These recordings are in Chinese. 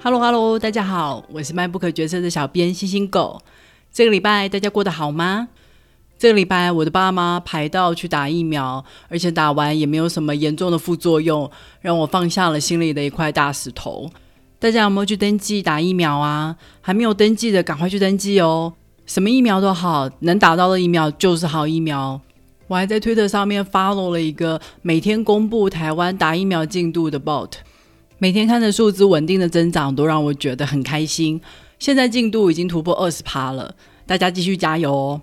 Hello Hello，大家好，我是卖不可决策的小编星星狗。这个礼拜大家过得好吗？这个礼拜我的爸妈排到去打疫苗，而且打完也没有什么严重的副作用，让我放下了心里的一块大石头。大家有没有去登记打疫苗啊？还没有登记的，赶快去登记哦！什么疫苗都好，能打到的疫苗就是好疫苗。我还在推特上面 follow 了一个每天公布台湾打疫苗进度的 bot。每天看着数字稳定的增长，都让我觉得很开心。现在进度已经突破二十趴了，大家继续加油哦！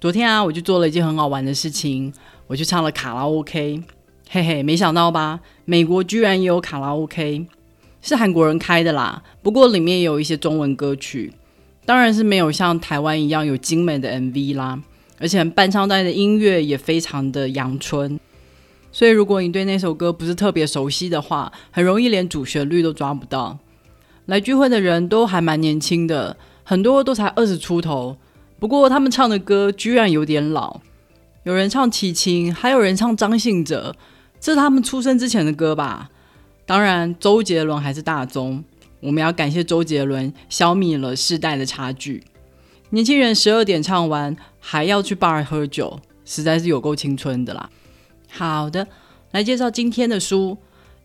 昨天啊，我就做了一件很好玩的事情，我去唱了卡拉 OK，嘿嘿，没想到吧？美国居然也有卡拉 OK，是韩国人开的啦。不过里面也有一些中文歌曲，当然是没有像台湾一样有精美的 MV 啦，而且伴唱带的音乐也非常的阳春。所以，如果你对那首歌不是特别熟悉的话，很容易连主旋律都抓不到。来聚会的人都还蛮年轻的，很多都才二十出头。不过，他们唱的歌居然有点老，有人唱齐秦，还有人唱张信哲，这是他们出生之前的歌吧？当然，周杰伦还是大宗。我们要感谢周杰伦，消灭了世代的差距。年轻人十二点唱完，还要去 bar 喝酒，实在是有够青春的啦。好的，来介绍今天的书。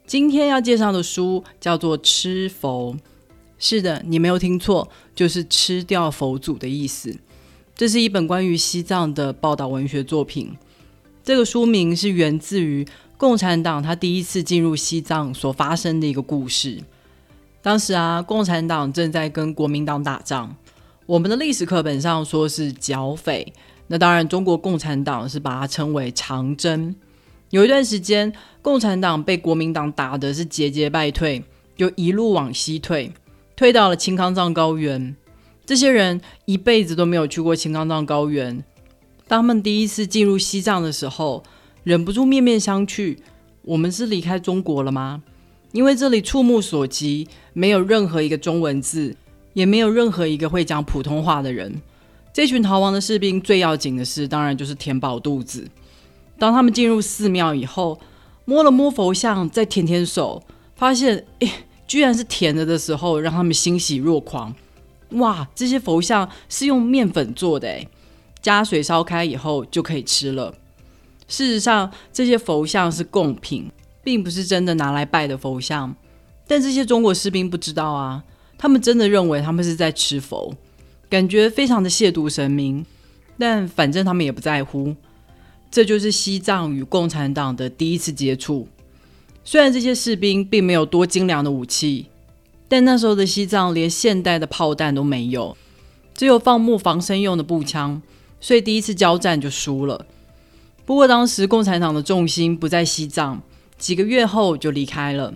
今天要介绍的书叫做《吃佛》。是的，你没有听错，就是吃掉佛祖的意思。这是一本关于西藏的报道文学作品。这个书名是源自于共产党他第一次进入西藏所发生的一个故事。当时啊，共产党正在跟国民党打仗。我们的历史课本上说是剿匪，那当然中国共产党是把它称为长征。有一段时间，共产党被国民党打的是节节败退，就一路往西退，退到了青康藏高原。这些人一辈子都没有去过青康藏高原，当他们第一次进入西藏的时候，忍不住面面相觑：我们是离开中国了吗？因为这里触目所及，没有任何一个中文字，也没有任何一个会讲普通话的人。这群逃亡的士兵最要紧的事，当然就是填饱肚子。当他们进入寺庙以后，摸了摸佛像，再舔舔手，发现，诶，居然是甜的的时候，让他们欣喜若狂。哇，这些佛像是用面粉做的，诶，加水烧开以后就可以吃了。事实上，这些佛像是贡品，并不是真的拿来拜的佛像。但这些中国士兵不知道啊，他们真的认为他们是在吃佛，感觉非常的亵渎神明。但反正他们也不在乎。这就是西藏与共产党的第一次接触。虽然这些士兵并没有多精良的武器，但那时候的西藏连现代的炮弹都没有，只有放牧防身用的步枪，所以第一次交战就输了。不过当时共产党的重心不在西藏，几个月后就离开了。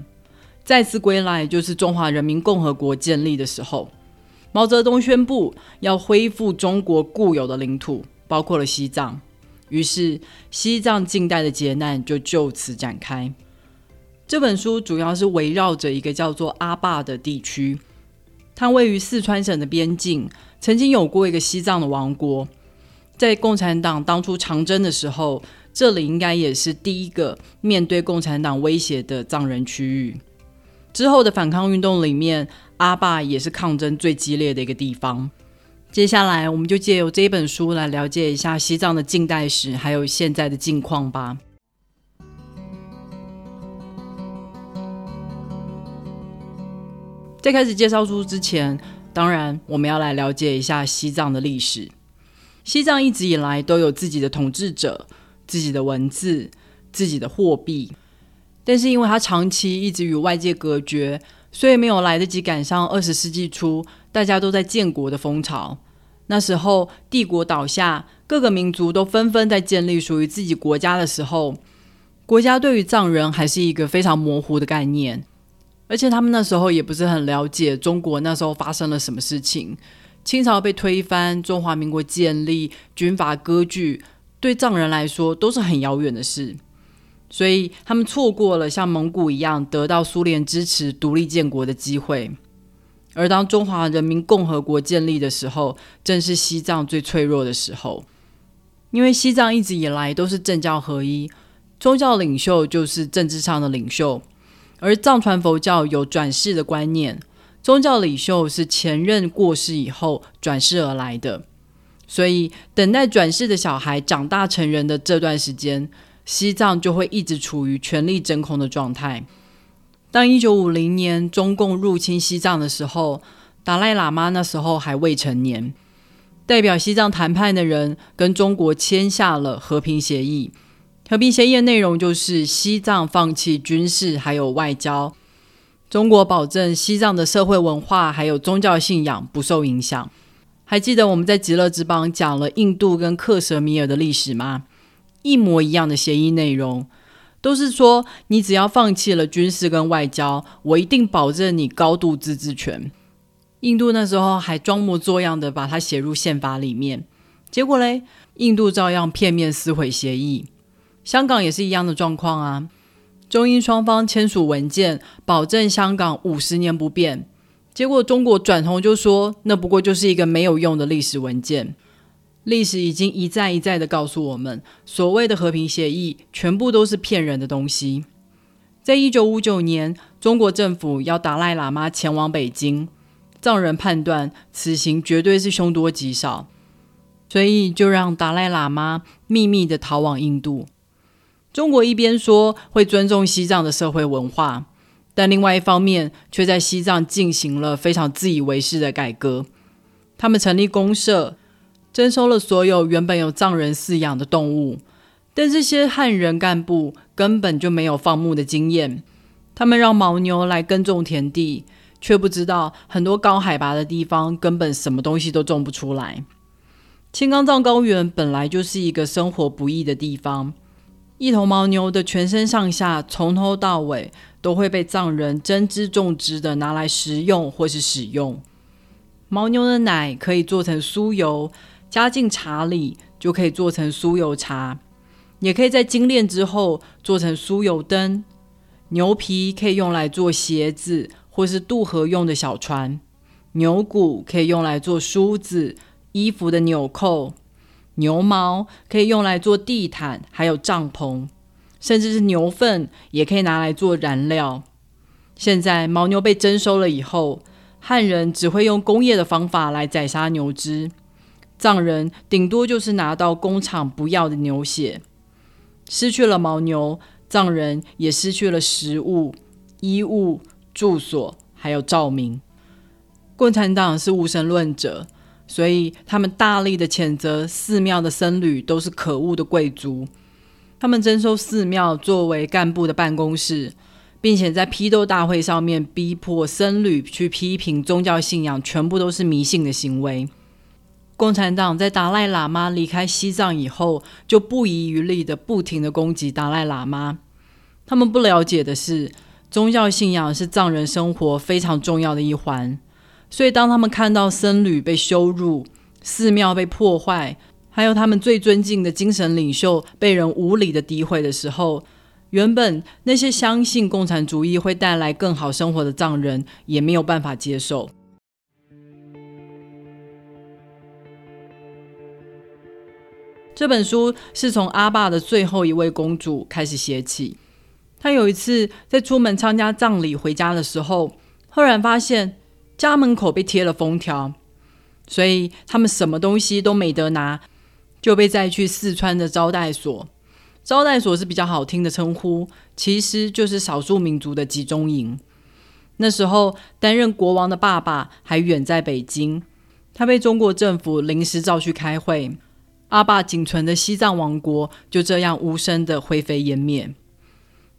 再次归来就是中华人民共和国建立的时候，毛泽东宣布要恢复中国固有的领土，包括了西藏。于是，西藏近代的劫难就就此展开。这本书主要是围绕着一个叫做阿坝的地区，它位于四川省的边境，曾经有过一个西藏的王国。在共产党当初长征的时候，这里应该也是第一个面对共产党威胁的藏人区域。之后的反抗运动里面，阿坝也是抗争最激烈的一个地方。接下来，我们就借由这一本书来了解一下西藏的近代史，还有现在的境况吧。在开始介绍书之前，当然我们要来了解一下西藏的历史。西藏一直以来都有自己的统治者、自己的文字、自己的货币，但是因为它长期一直与外界隔绝。所以没有来得及赶上二十世纪初大家都在建国的风潮。那时候帝国倒下，各个民族都纷纷在建立属于自己国家的时候，国家对于藏人还是一个非常模糊的概念。而且他们那时候也不是很了解中国那时候发生了什么事情。清朝被推翻，中华民国建立，军阀割据，对藏人来说都是很遥远的事。所以他们错过了像蒙古一样得到苏联支持独立建国的机会，而当中华人民共和国建立的时候，正是西藏最脆弱的时候。因为西藏一直以来都是政教合一，宗教领袖就是政治上的领袖，而藏传佛教有转世的观念，宗教领袖是前任过世以后转世而来的，所以等待转世的小孩长大成人的这段时间，西藏就会一直处于权力真空的状态。当一九五零年中共入侵西藏的时候，达赖喇嘛那时候还未成年，代表西藏谈判的人跟中国签下了和平协议。和平协议的内容就是西藏放弃军事还有外交，中国保证西藏的社会文化还有宗教信仰不受影响。还记得我们在极乐之邦讲了印度跟克什米尔的历史吗？一模一样的协议内容，都是说你只要放弃了军事跟外交，我一定保证你高度自治权。印度那时候还装模作样的把它写入宪法里面，结果嘞，印度照样片面撕毁协议。香港也是一样的状况啊！中英双方签署文件，保证香港五十年不变。结果中国转头就说，那不过就是一个没有用的历史文件。历史已经一再一再的告诉我们，所谓的和平协议全部都是骗人的东西。在一九五九年，中国政府要达赖喇嘛前往北京，藏人判断此行绝对是凶多吉少，所以就让达赖喇嘛秘密的逃往印度。中国一边说会尊重西藏的社会文化，但另外一方面却在西藏进行了非常自以为是的改革。他们成立公社，征收了所有原本有藏人饲养的动物，但这些汉人干部根本就没有放牧的经验。他们让牦牛来耕种田地，却不知道很多高海拔的地方根本什么东西都种不出来。青冈藏高原本来就是一个生活不易的地方。一头牦牛的全身上下，从头到尾都会被藏人珍之种植的拿来食用或是使用。牦牛的奶可以做成酥油，加进茶里就可以做成酥油茶，也可以在精炼之后做成酥油灯。牛皮可以用来做鞋子或是渡河用的小船，牛骨可以用来做梳子、衣服的纽扣。牛毛可以用来做地毯，还有帐篷，甚至是牛粪也可以拿来做燃料。现在牦牛被征收了以后，汉人只会用工业的方法来宰杀牛只，藏人顶多就是拿到工厂不要的牛血。失去了牦牛，藏人也失去了食物、衣物、住所，还有照明。共产党是无神论者。所以，他们大力的谴责寺庙的僧侣都是可恶的贵族。他们征收寺庙作为干部的办公室，并且在批斗大会上面逼迫僧侣去批评宗教信仰，全部都是迷信的行为。共产党在达赖喇嘛离开西藏以后，就不遗余力的不停的攻击达赖喇嘛。他们不了解的是，宗教信仰是藏人生活非常重要的一环。所以，当他们看到僧侣被羞辱、寺庙被破坏，还有他们最尊敬的精神领袖被人无理的诋毁的时候，原本那些相信共产主义会带来更好生活的藏人也没有办法接受。这本书是从阿爸的最后一位公主开始写起。他有一次在出门参加葬礼回家的时候，赫然发现。家门口被贴了封条，所以他们什么东西都没得拿，就被载去四川的招待所。招待所是比较好听的称呼，其实就是少数民族的集中营。那时候担任国王的爸爸还远在北京，他被中国政府临时召去开会，阿爸仅存的西藏王国就这样无声的灰飞烟灭。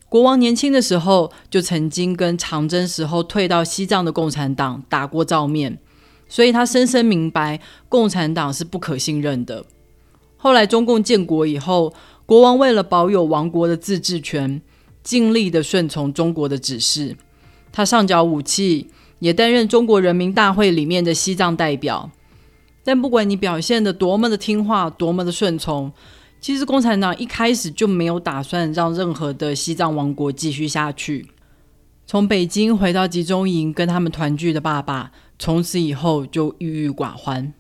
国王年轻的时候就曾经跟长征时候退到西藏的共产党打过照面，所以他深深明白共产党是不可信任的。后来中共建国以后，国王为了保有王国的自治权，尽力的顺从中国的指示。他上缴武器，也担任中国人民大会里面的西藏代表。但不管你表现的多么的听话，多么的顺从。其实共产党一开始就没有打算让任何的西藏王国继续下去。从北京回到集中营跟他们团聚的爸爸，从此以后就郁郁寡欢。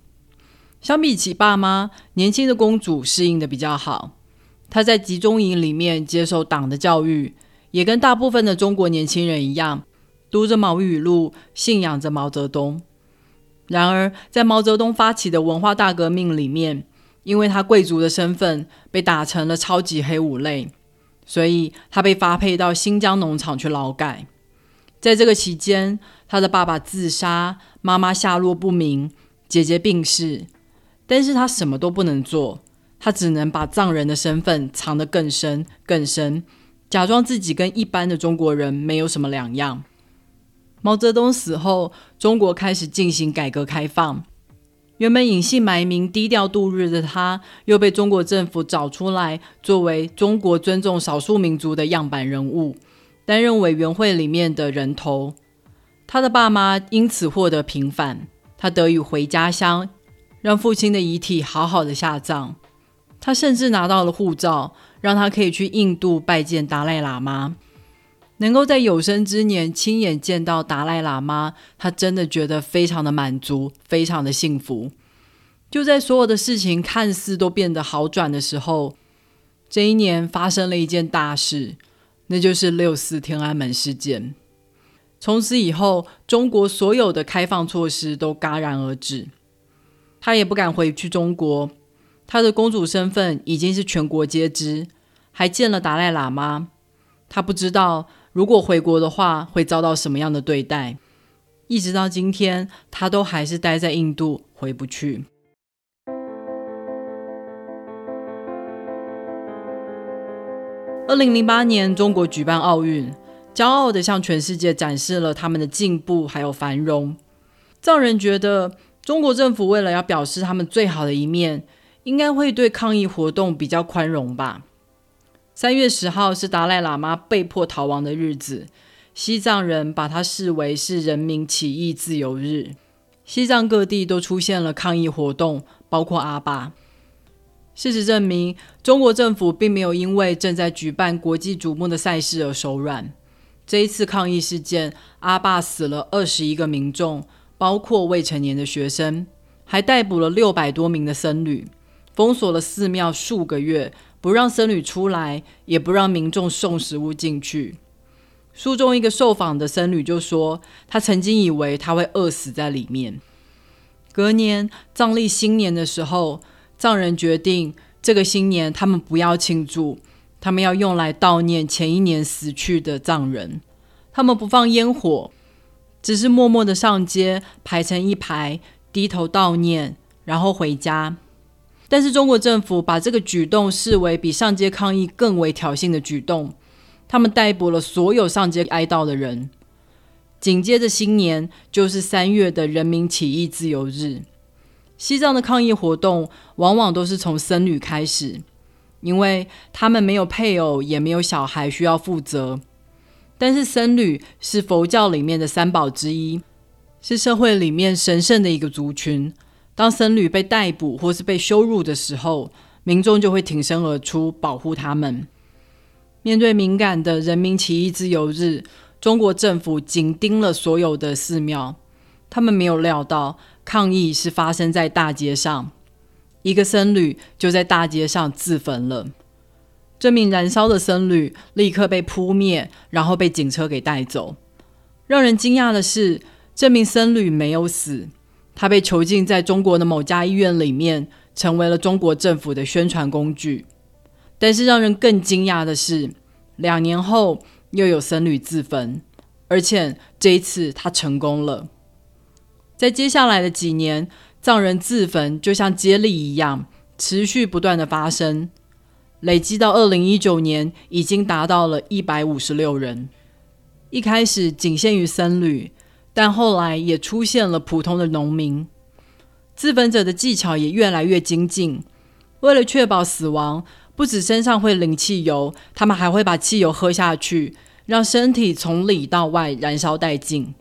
相比起爸妈，年轻的公主适应的比较好。她在集中营里面接受党的教育，也跟大部分的中国年轻人一样，读着毛语录，信仰着毛泽东。然而，在毛泽东发起的文化大革命里面，因为他贵族的身份被打成了超级黑五类，所以他被发配到新疆农场去劳改。在这个期间，他的爸爸自杀，妈妈下落不明，姐姐病逝，但是他什么都不能做，他只能把藏人的身份藏得更深更深。假装自己跟一般的中国人没有什么两样。毛泽东死后，中国开始进行改革开放。原本隐姓埋名、低调度日的他，又被中国政府找出来，作为中国尊重少数民族的样板人物，担任委员会里面的人头。他的爸妈因此获得平反，他得以回家乡，让父亲的遗体好好的下葬。他甚至拿到了护照。让他可以去印度拜见达赖喇嘛，能够在有生之年亲眼见到达赖喇嘛，他真的觉得非常的满足，非常的幸福。就在所有的事情看似都变得好转的时候，这一年发生了一件大事，那就是六四天安门事件。从此以后，中国所有的开放措施都戛然而止，他也不敢回去中国。她的公主身份已经是全国皆知，还见了达赖喇嘛。她不知道如果回国的话会遭到什么样的对待。一直到今天，他都还是待在印度，回不去。二零零八年，中国举办奥运，骄傲的向全世界展示了他们的进步还有繁荣。藏人觉得，中国政府为了要表示他们最好的一面。应该会对抗议活动比较宽容吧。三月十号是达赖喇嘛被迫逃亡的日子，西藏人把它视为是人民起义自由日。西藏各地都出现了抗议活动，包括阿坝。事实证明，中国政府并没有因为正在举办国际瞩目的赛事而手软。这一次抗议事件，阿坝死了二十一个民众，包括未成年的学生，还逮捕了六百多名的僧侣。封锁了寺庙数个月，不让僧侣出来，也不让民众送食物进去。书中一个受访的僧侣就说，他曾经以为他会饿死在里面。隔年藏历新年的时候，藏人决定这个新年他们不要庆祝，他们要用来悼念前一年死去的藏人。他们不放烟火，只是默默的上街排成一排，低头悼念，然后回家。但是中国政府把这个举动视为比上街抗议更为挑衅的举动，他们逮捕了所有上街哀悼的人。紧接着新年就是三月的人民起义自由日。西藏的抗议活动往往都是从僧侣开始，因为他们没有配偶也没有小孩需要负责。但是僧侣是佛教里面的三宝之一，是社会里面神圣的一个族群。当僧侣被逮捕或是被羞辱的时候，民众就会挺身而出保护他们。面对敏感的人民起义自由日，中国政府紧盯了所有的寺庙。他们没有料到抗议是发生在大街上，一个僧侣就在大街上自焚了。这名燃烧的僧侣立刻被扑灭，然后被警车给带走。让人惊讶的是，这名僧侣没有死。他被囚禁在中国的某家医院里面，成为了中国政府的宣传工具。但是让人更惊讶的是，两年后又有僧侣自焚，而且这一次他成功了。在接下来的几年，藏人自焚就像接力一样，持续不断的发生，累积到二零一九年，已经达到了一百五十六人。一开始仅限于僧侣。但后来也出现了普通的农民，自焚者的技巧也越来越精进。为了确保死亡，不止身上会淋汽油，他们还会把汽油喝下去，让身体从里到外燃烧殆尽。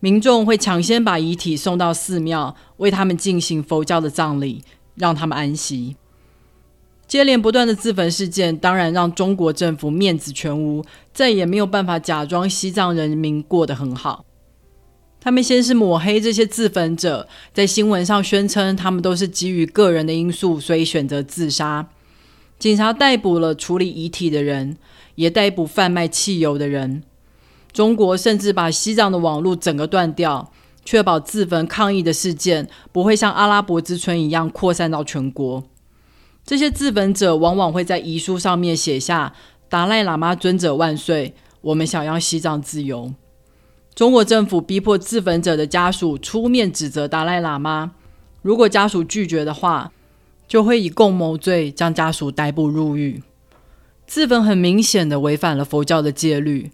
民众会抢先把遗体送到寺庙，为他们进行佛教的葬礼，让他们安息。接连不断的自焚事件，当然让中国政府面子全无，再也没有办法假装西藏人民过得很好。他们先是抹黑这些自焚者，在新闻上宣称他们都是基于个人的因素，所以选择自杀。警察逮捕了处理遗体的人，也逮捕贩卖汽油的人。中国甚至把西藏的网络整个断掉，确保自焚抗议的事件不会像阿拉伯之春一样扩散到全国。这些自焚者往往会在遗书上面写下“达赖喇嘛尊者万岁，我们想要西藏自由”。中国政府逼迫自焚者的家属出面指责达赖喇嘛，如果家属拒绝的话。就会以共谋罪将家属逮捕入狱。自焚很明显的违反了佛教的戒律，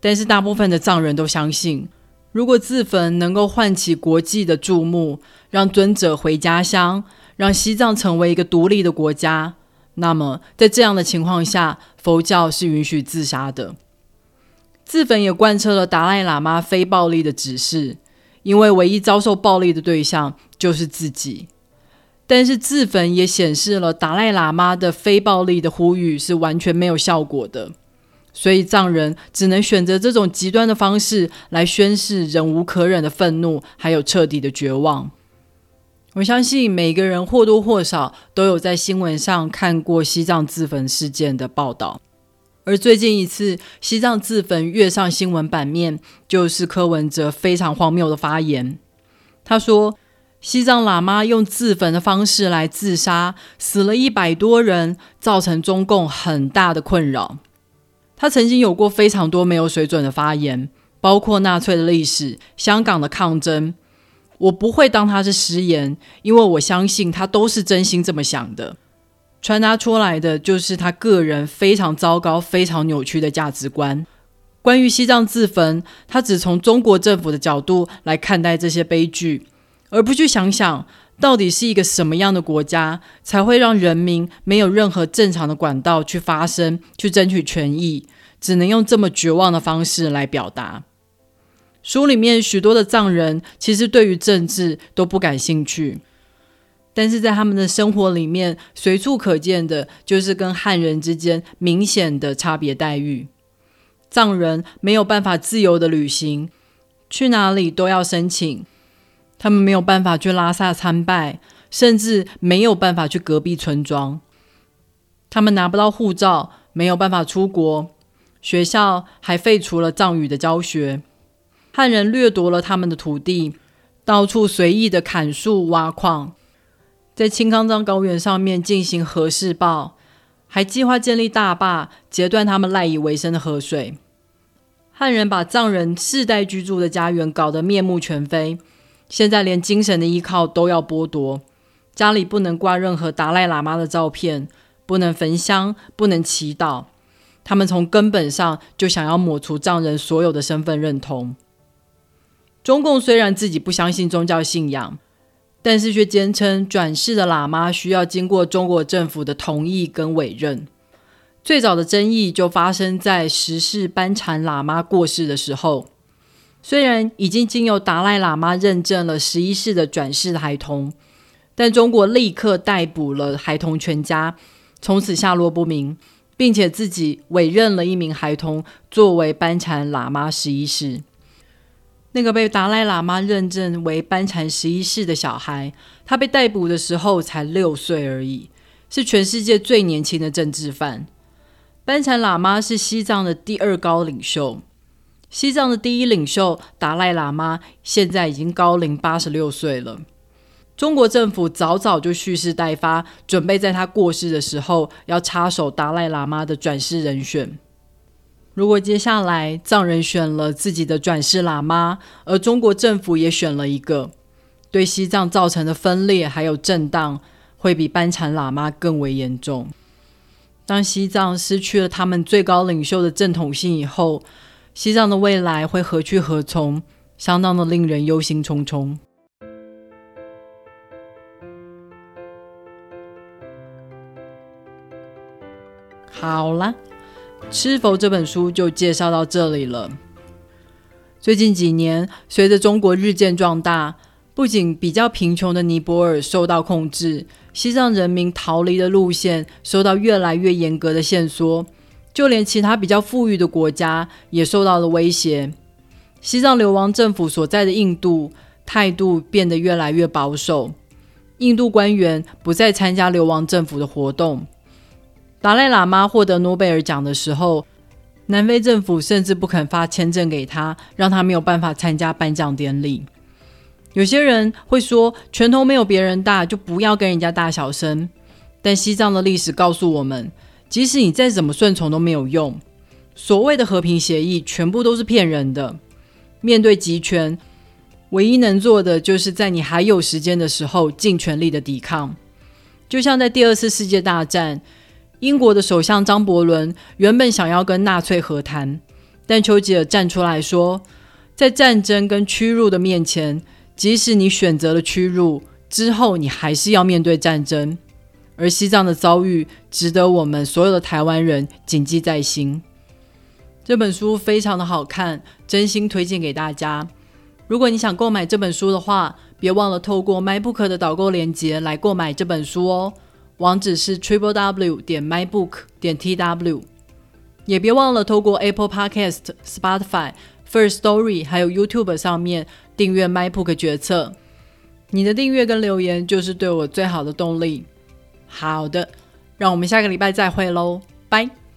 但是大部分的藏人都相信，如果自焚能够唤起国际的注目，让尊者回家乡，让西藏成为一个独立的国家，那么在这样的情况下，佛教是允许自杀的。自焚也贯彻了达赖喇嘛非暴力的指示，因为唯一遭受暴力的对象就是自己。但是自焚也显示了达赖喇嘛的非暴力的呼吁是完全没有效果的，所以藏人只能选择这种极端的方式来宣示忍无可忍的愤怒，还有彻底的绝望。我相信每个人或多或少都有在新闻上看过西藏自焚事件的报道，而最近一次西藏自焚跃上新闻版面，就是柯文哲非常荒谬的发言，他说。西藏喇嘛用自焚的方式来自杀，死了一百多人，造成中共很大的困扰。他曾经有过非常多没有水准的发言，包括纳粹的历史、香港的抗争。我不会当他是失言，因为我相信他都是真心这么想的。传达出来的就是他个人非常糟糕、非常扭曲的价值观。关于西藏自焚，他只从中国政府的角度来看待这些悲剧。而不去想想，到底是一个什么样的国家，才会让人民没有任何正常的管道去发声、去争取权益，只能用这么绝望的方式来表达。书里面许多的藏人其实对于政治都不感兴趣，但是在他们的生活里面，随处可见的就是跟汉人之间明显的差别待遇。藏人没有办法自由的旅行，去哪里都要申请。他们没有办法去拉萨参拜，甚至没有办法去隔壁村庄。他们拿不到护照，没有办法出国。学校还废除了藏语的教学。汉人掠夺了他们的土地，到处随意的砍树挖矿，在青康藏高原上面进行核试爆，还计划建立大坝，截断他们赖以为生的河水。汉人把藏人世代居住的家园搞得面目全非。现在连精神的依靠都要剥夺，家里不能挂任何达赖喇嘛的照片，不能焚香，不能祈祷。他们从根本上就想要抹除藏人所有的身份认同。中共虽然自己不相信宗教信仰，但是却坚称转世的喇嘛需要经过中国政府的同意跟委任。最早的争议就发生在十世班禅喇嘛过世的时候。虽然已经经由达赖喇嘛认证了十一世的转世孩童，但中国立刻逮捕了孩童全家，从此下落不明，并且自己委任了一名孩童作为班禅喇嘛十一世。那个被达赖喇嘛认证为班禅十一世的小孩，他被逮捕的时候才六岁而已，是全世界最年轻的政治犯。班禅喇嘛是西藏的第二高领袖。西藏的第一领袖达赖喇嘛现在已经高龄八十六岁了。中国政府早早就蓄势待发，准备在他过世的时候要插手达赖喇嘛的转世人选。如果接下来藏人选了自己的转世喇嘛，而中国政府也选了一个，对西藏造成的分裂还有震荡，会比班禅喇嘛更为严重。当西藏失去了他们最高领袖的正统性以后，西藏的未来会何去何从？相当的令人忧心忡忡。好啦，《吃否》这本书就介绍到这里了。最近几年，随着中国日渐壮大，不仅比较贫穷的尼泊尔受到控制，西藏人民逃离的路线受到越来越严格的限缩。就连其他比较富裕的国家也受到了威胁。西藏流亡政府所在的印度态度变得越来越保守，印度官员不再参加流亡政府的活动。达赖喇嘛获得诺贝尔奖的时候，南非政府甚至不肯发签证给他，让他没有办法参加颁奖典礼。有些人会说，拳头没有别人大，就不要跟人家大小声。但西藏的历史告诉我们，即使你再怎么顺从都没有用。所谓的和平协议，全部都是骗人的。面对集权，唯一能做的，就是在你还有时间的时候，尽全力的抵抗。就像在第二次世界大战，英国的首相张伯伦原本想要跟纳粹和谈，但丘吉尔站出来说，在战争跟屈辱的面前，即使你选择了屈辱，之后你还是要面对战争。而西藏的遭遇，值得我们所有的台湾人谨记在心。这本书非常的好看，真心推荐给大家。如果你想购买这本书的话，别忘了透过 MyBook 的导购链接来购买这本书哦。网址是 triple w 点 mybook 点 tw。也别忘了透过 Apple Podcast、Spotify、First Story 还有 YouTube 上面订阅 MyBook 决策。你的订阅跟留言就是对我最好的动力。好的，让我们下个礼拜再会喽，拜。